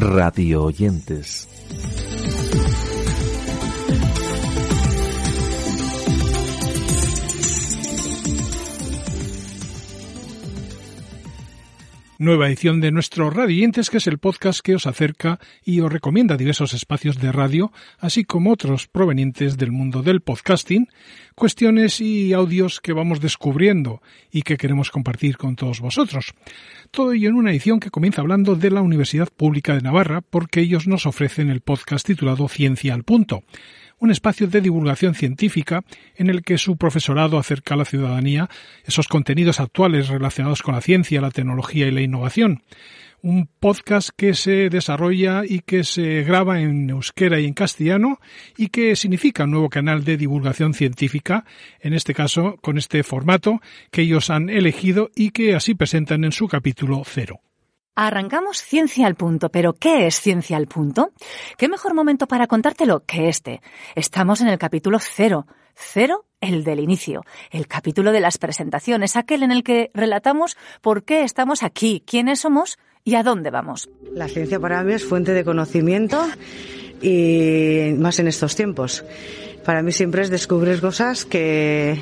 radio oyentes. Nueva edición de nuestro Radientes, que es el podcast que os acerca y os recomienda diversos espacios de radio, así como otros provenientes del mundo del podcasting, cuestiones y audios que vamos descubriendo y que queremos compartir con todos vosotros. Todo ello en una edición que comienza hablando de la Universidad Pública de Navarra, porque ellos nos ofrecen el podcast titulado Ciencia al Punto un espacio de divulgación científica en el que su profesorado acerca a la ciudadanía esos contenidos actuales relacionados con la ciencia, la tecnología y la innovación. Un podcast que se desarrolla y que se graba en euskera y en castellano y que significa un nuevo canal de divulgación científica, en este caso con este formato que ellos han elegido y que así presentan en su capítulo cero. Arrancamos Ciencia al Punto, pero ¿qué es Ciencia al Punto? ¿Qué mejor momento para contártelo que este? Estamos en el capítulo cero. Cero, el del inicio, el capítulo de las presentaciones, aquel en el que relatamos por qué estamos aquí, quiénes somos y a dónde vamos. La ciencia para mí es fuente de conocimiento y más en estos tiempos. Para mí siempre es descubrir cosas que,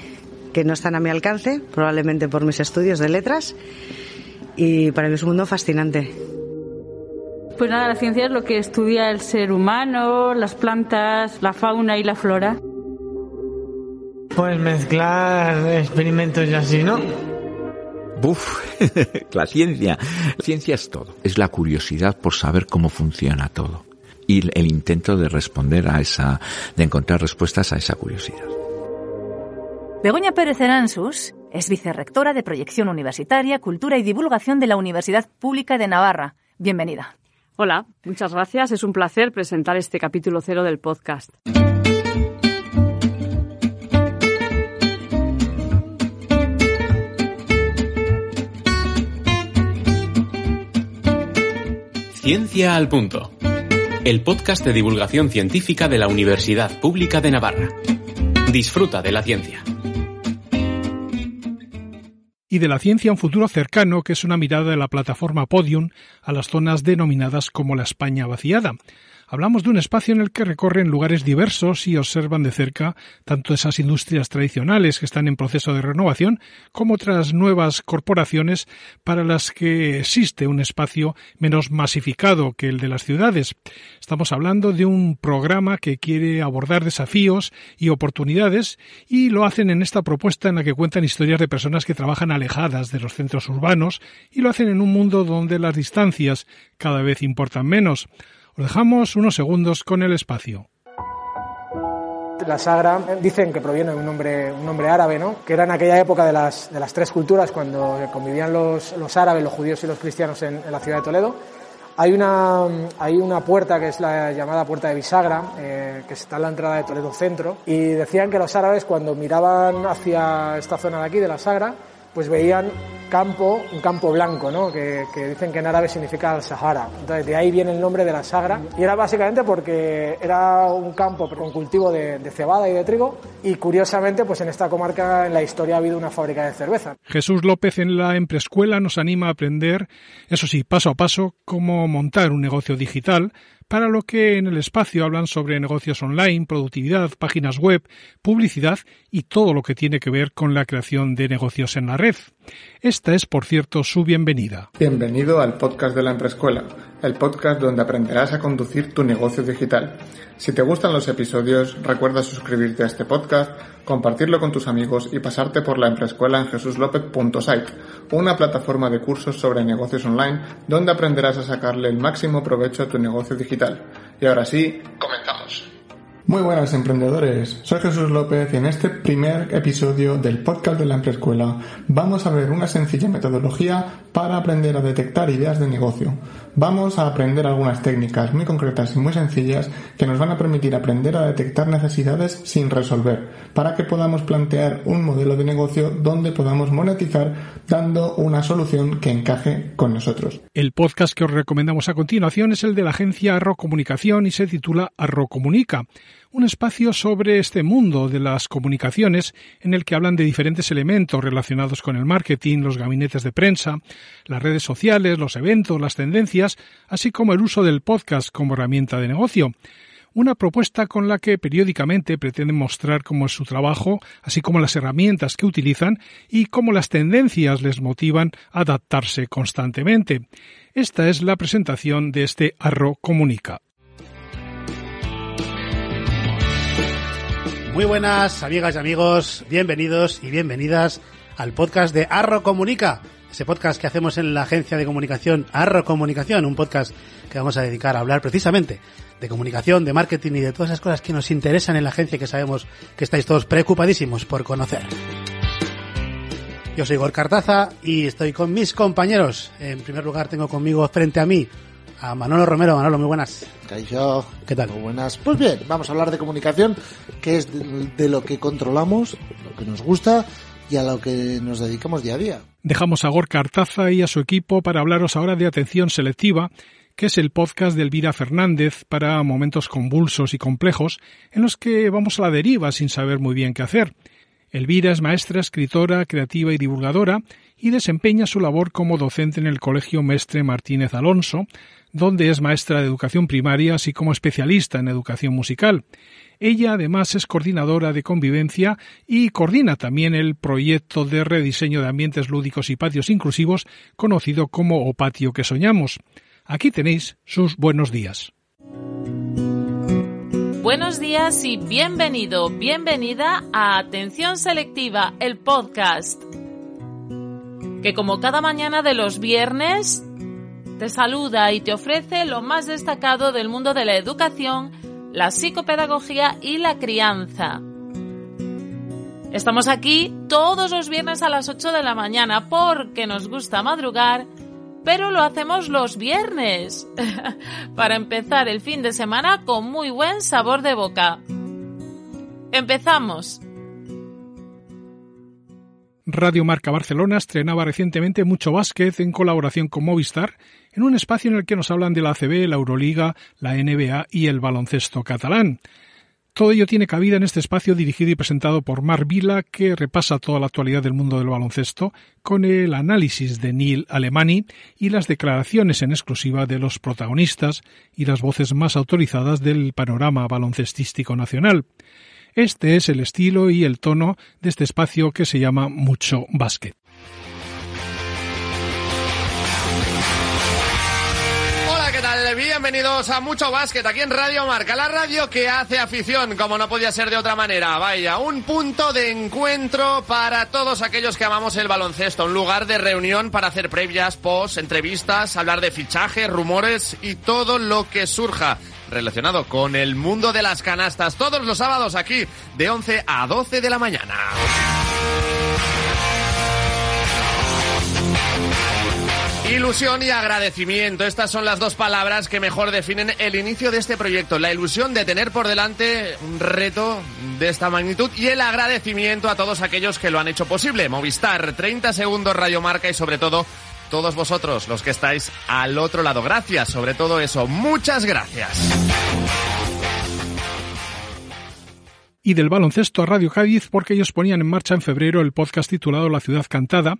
que no están a mi alcance, probablemente por mis estudios de letras y para mí es un mundo fascinante. Pues nada, la ciencia es lo que estudia el ser humano, las plantas, la fauna y la flora. Pues mezclar experimentos y así, ¿no? Buf, la ciencia. La ciencia es todo. Es la curiosidad por saber cómo funciona todo. Y el intento de responder a esa, de encontrar respuestas a esa curiosidad. Begoña Pérez Eransus es vicerrectora de Proyección Universitaria, Cultura y Divulgación de la Universidad Pública de Navarra. Bienvenida. Hola, muchas gracias. Es un placer presentar este capítulo cero del podcast. Ciencia al Punto. El podcast de divulgación científica de la Universidad Pública de Navarra. Disfruta de la ciencia y de la ciencia un futuro cercano, que es una mirada de la plataforma Podium a las zonas denominadas como la España vaciada. Hablamos de un espacio en el que recorren lugares diversos y observan de cerca tanto esas industrias tradicionales que están en proceso de renovación como otras nuevas corporaciones para las que existe un espacio menos masificado que el de las ciudades. Estamos hablando de un programa que quiere abordar desafíos y oportunidades y lo hacen en esta propuesta en la que cuentan historias de personas que trabajan alejadas de los centros urbanos y lo hacen en un mundo donde las distancias cada vez importan menos dejamos unos segundos con el espacio. La Sagra dicen que proviene de un nombre, un nombre árabe, ¿no? que era en aquella época de las, de las tres culturas, cuando convivían los, los, árabes, los judíos y los cristianos en, la ciudad de Toledo. Hay una, hay una puerta que es la llamada puerta de bisagra, eh, que está en la entrada de Toledo Centro, y decían que los árabes cuando miraban hacia esta zona de aquí, de la Sagra, pues veían campo, un campo blanco, ¿no? que, dicen que en árabe significa el Sahara. Entonces de ahí viene el nombre de la Sagra y era básicamente porque era un campo con cultivo de, de, cebada y de trigo y curiosamente pues en esta comarca en la historia ha habido una fábrica de cerveza. Jesús López en la Emprescuela nos anima a aprender, eso sí, paso a paso, cómo montar un negocio digital para lo que en el espacio hablan sobre negocios online, productividad, páginas web, publicidad y todo lo que tiene que ver con la creación de negocios en la red. Esta es, por cierto, su bienvenida. Bienvenido al podcast de la Emprescuela, el podcast donde aprenderás a conducir tu negocio digital. Si te gustan los episodios, recuerda suscribirte a este podcast, compartirlo con tus amigos y pasarte por la Emprescuela en jesuslopez.site, una plataforma de cursos sobre negocios online donde aprenderás a sacarle el máximo provecho a tu negocio digital. Y ahora sí, comenzamos. Muy buenas emprendedores, soy Jesús López y en este primer episodio del podcast de la Emprescuela vamos a ver una sencilla metodología para aprender a detectar ideas de negocio. Vamos a aprender algunas técnicas muy concretas y muy sencillas que nos van a permitir aprender a detectar necesidades sin resolver, para que podamos plantear un modelo de negocio donde podamos monetizar dando una solución que encaje con nosotros. El podcast que os recomendamos a continuación es el de la agencia Arro Comunicación y se titula Arro Comunica un espacio sobre este mundo de las comunicaciones en el que hablan de diferentes elementos relacionados con el marketing, los gabinetes de prensa, las redes sociales, los eventos, las tendencias, así como el uso del podcast como herramienta de negocio una propuesta con la que periódicamente pretenden mostrar cómo es su trabajo, así como las herramientas que utilizan y cómo las tendencias les motivan a adaptarse constantemente. Esta es la presentación de este Arro Comunica. Muy buenas amigas y amigos, bienvenidos y bienvenidas al podcast de Arro Comunica, ese podcast que hacemos en la agencia de comunicación Arro Comunicación, un podcast que vamos a dedicar a hablar precisamente de comunicación, de marketing y de todas esas cosas que nos interesan en la agencia y que sabemos que estáis todos preocupadísimos por conocer. Yo soy Igor Cartaza y estoy con mis compañeros. En primer lugar tengo conmigo frente a mí a Manolo Romero. Manolo, muy buenas. ¿Qué tal? Muy buenas. Pues bien, vamos a hablar de comunicación, que es de, de lo que controlamos, lo que nos gusta y a lo que nos dedicamos día a día. Dejamos a Gorka Artaza y a su equipo para hablaros ahora de atención selectiva que es el podcast de Elvira Fernández para momentos convulsos y complejos en los que vamos a la deriva sin saber muy bien qué hacer. Elvira es maestra, escritora, creativa y divulgadora y desempeña su labor como docente en el Colegio Mestre Martínez Alonso, donde es maestra de educación primaria así como especialista en educación musical. Ella además es coordinadora de convivencia y coordina también el proyecto de rediseño de ambientes lúdicos y patios inclusivos conocido como O Patio que Soñamos. Aquí tenéis sus buenos días. Buenos días y bienvenido, bienvenida a Atención Selectiva, el podcast, que como cada mañana de los viernes te saluda y te ofrece lo más destacado del mundo de la educación, la psicopedagogía y la crianza. Estamos aquí todos los viernes a las 8 de la mañana porque nos gusta madrugar pero lo hacemos los viernes, para empezar el fin de semana con muy buen sabor de boca. Empezamos. Radio Marca Barcelona estrenaba recientemente Mucho Básquet en colaboración con Movistar, en un espacio en el que nos hablan de la ACB, la Euroliga, la NBA y el baloncesto catalán. Todo ello tiene cabida en este espacio dirigido y presentado por Mar Vila, que repasa toda la actualidad del mundo del baloncesto, con el análisis de Neil Alemani y las declaraciones en exclusiva de los protagonistas y las voces más autorizadas del panorama baloncestístico nacional. Este es el estilo y el tono de este espacio que se llama Mucho Básquet. Bienvenidos a Mucho Básquet aquí en Radio Marca, la radio que hace afición, como no podía ser de otra manera. Vaya, un punto de encuentro para todos aquellos que amamos el baloncesto, un lugar de reunión para hacer previas, post, entrevistas, hablar de fichajes, rumores y todo lo que surja relacionado con el mundo de las canastas, todos los sábados aquí de 11 a 12 de la mañana. Ilusión y agradecimiento. Estas son las dos palabras que mejor definen el inicio de este proyecto. La ilusión de tener por delante un reto de esta magnitud y el agradecimiento a todos aquellos que lo han hecho posible. Movistar, 30 segundos Radio Marca y sobre todo todos vosotros, los que estáis al otro lado. Gracias, sobre todo eso. Muchas gracias. Y del baloncesto a Radio Cádiz porque ellos ponían en marcha en febrero el podcast titulado La ciudad cantada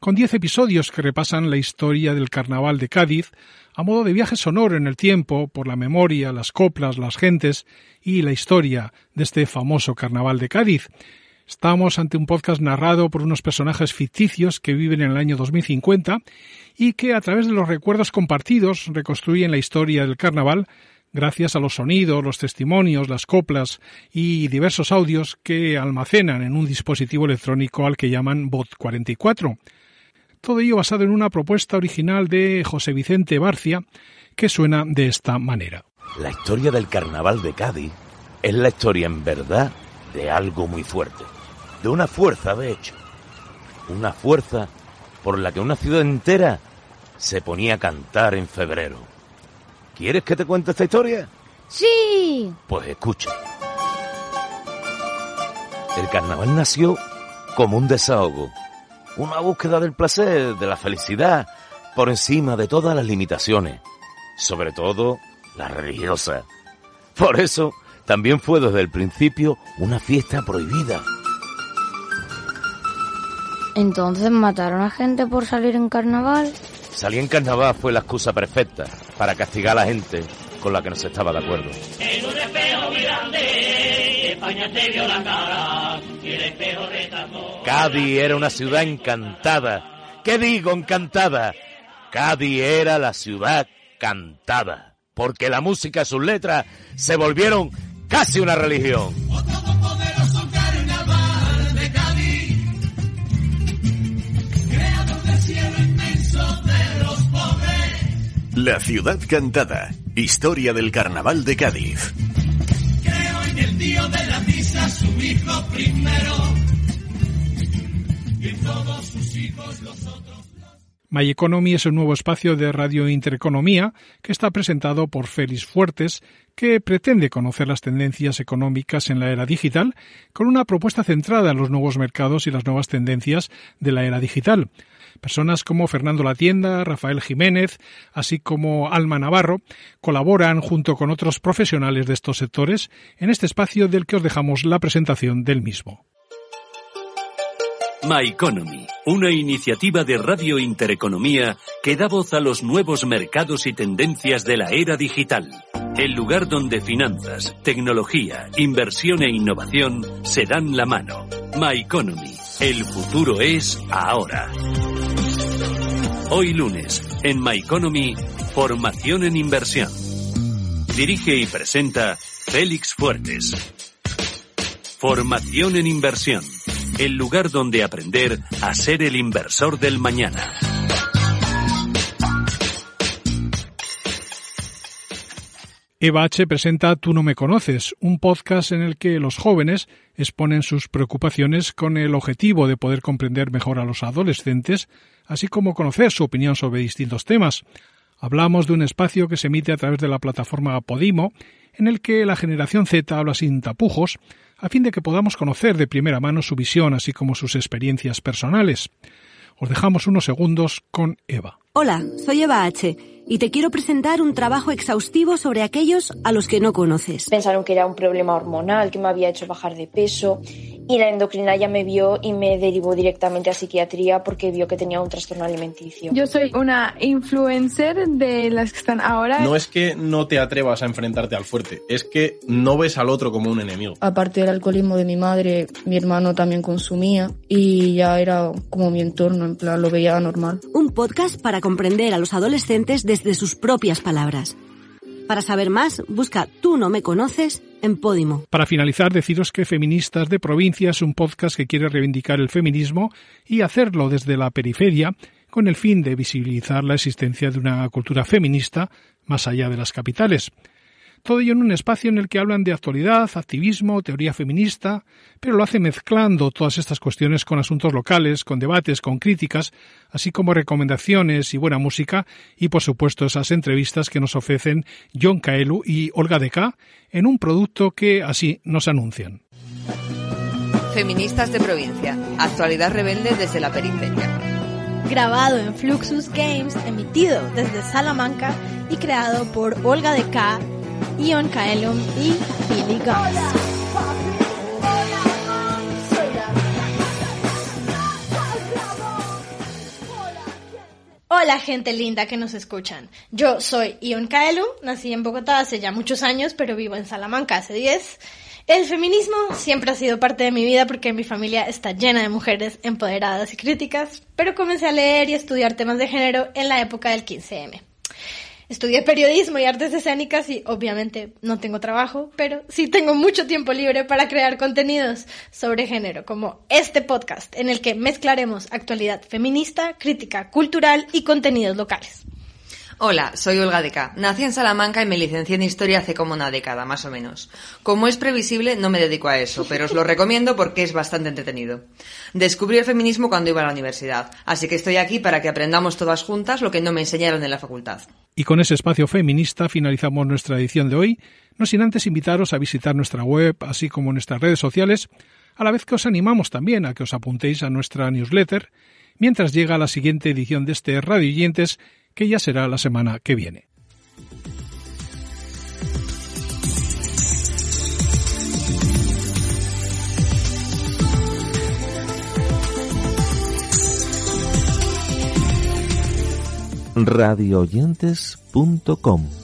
con diez episodios que repasan la historia del carnaval de Cádiz, a modo de viaje sonoro en el tiempo por la memoria, las coplas, las gentes y la historia de este famoso carnaval de Cádiz. Estamos ante un podcast narrado por unos personajes ficticios que viven en el año 2050 y que a través de los recuerdos compartidos reconstruyen la historia del carnaval gracias a los sonidos, los testimonios, las coplas y diversos audios que almacenan en un dispositivo electrónico al que llaman Bot 44. Todo ello basado en una propuesta original de José Vicente Barcia, que suena de esta manera. La historia del carnaval de Cádiz es la historia en verdad de algo muy fuerte, de una fuerza de hecho, una fuerza por la que una ciudad entera se ponía a cantar en febrero. ¿Quieres que te cuente esta historia? Sí. Pues escucha. El carnaval nació como un desahogo una búsqueda del placer, de la felicidad, por encima de todas las limitaciones, sobre todo la religiosa. Por eso también fue desde el principio una fiesta prohibida. Entonces mataron a gente por salir en carnaval. Salir en carnaval fue la excusa perfecta para castigar a la gente con la que no se estaba de acuerdo. En un espejo muy grande, España te vio la cara y el espejo retardó. Cádiz era una ciudad encantada. ¿Qué digo encantada? Cádiz era la ciudad cantada. Porque la música y sus letras se volvieron casi una religión. La ciudad cantada. Historia del carnaval de Cádiz. Su hijo primero. Y en My Economy es un nuevo espacio de Radio Intereconomía que está presentado por Félix Fuertes, que pretende conocer las tendencias económicas en la era digital con una propuesta centrada en los nuevos mercados y las nuevas tendencias de la era digital. Personas como Fernando Latienda, Rafael Jiménez, así como Alma Navarro, colaboran junto con otros profesionales de estos sectores en este espacio del que os dejamos la presentación del mismo. My Economy, una iniciativa de Radio Intereconomía que da voz a los nuevos mercados y tendencias de la era digital. El lugar donde finanzas, tecnología, inversión e innovación se dan la mano. My Economy. El futuro es ahora. Hoy lunes, en My Economy, formación en inversión. Dirige y presenta Félix Fuertes. Formación en inversión. El lugar donde aprender a ser el inversor del mañana. Eva H. presenta Tú no me conoces, un podcast en el que los jóvenes exponen sus preocupaciones con el objetivo de poder comprender mejor a los adolescentes, así como conocer su opinión sobre distintos temas. Hablamos de un espacio que se emite a través de la plataforma Podimo, en el que la generación Z habla sin tapujos, a fin de que podamos conocer de primera mano su visión, así como sus experiencias personales. Os dejamos unos segundos con Eva. Hola, soy Eva H. y te quiero presentar un trabajo exhaustivo sobre aquellos a los que no conoces. Pensaron que era un problema hormonal que me había hecho bajar de peso y la endocrina ya me vio y me derivó directamente a psiquiatría porque vio que tenía un trastorno alimenticio. Yo soy una influencer de las que están ahora. No es que no te atrevas a enfrentarte al fuerte, es que no ves al otro como un enemigo. Aparte del alcoholismo de mi madre, mi hermano también consumía y ya era como mi entorno, en plan lo veía normal. Un podcast para comprender a los adolescentes desde sus propias palabras. Para saber más, busca Tú no me conoces Para finalizar, deciros que Feministas de Provincia es un podcast que quiere reivindicar el feminismo y hacerlo desde la periferia con el fin de visibilizar la existencia de una cultura feminista más allá de las capitales. Todo ello en un espacio en el que hablan de actualidad, activismo, teoría feminista, pero lo hace mezclando todas estas cuestiones con asuntos locales, con debates, con críticas, así como recomendaciones y buena música, y por supuesto esas entrevistas que nos ofrecen John Caelu y Olga Deca en un producto que así nos anuncian. Feministas de provincia, actualidad rebelde desde la periferia. Grabado en Fluxus Games, emitido desde Salamanca y creado por Olga Deca Ion Kaelum y Billy Guns. Hola gente linda que nos escuchan. Yo soy Ion Kaelum, nací en Bogotá hace ya muchos años, pero vivo en Salamanca hace 10. El feminismo siempre ha sido parte de mi vida porque mi familia está llena de mujeres empoderadas y críticas, pero comencé a leer y estudiar temas de género en la época del 15M. Estudié periodismo y artes escénicas y obviamente no tengo trabajo, pero sí tengo mucho tiempo libre para crear contenidos sobre género, como este podcast en el que mezclaremos actualidad feminista, crítica cultural y contenidos locales. Hola, soy Olga Deca. Nací en Salamanca y me licencié en Historia hace como una década, más o menos. Como es previsible, no me dedico a eso, pero os lo recomiendo porque es bastante entretenido. Descubrí el feminismo cuando iba a la universidad, así que estoy aquí para que aprendamos todas juntas lo que no me enseñaron en la facultad. Y con ese espacio feminista finalizamos nuestra edición de hoy, no sin antes invitaros a visitar nuestra web, así como nuestras redes sociales, a la vez que os animamos también a que os apuntéis a nuestra newsletter, mientras llega la siguiente edición de este Radio Oyentes que ya será la semana que viene. radioyentes.com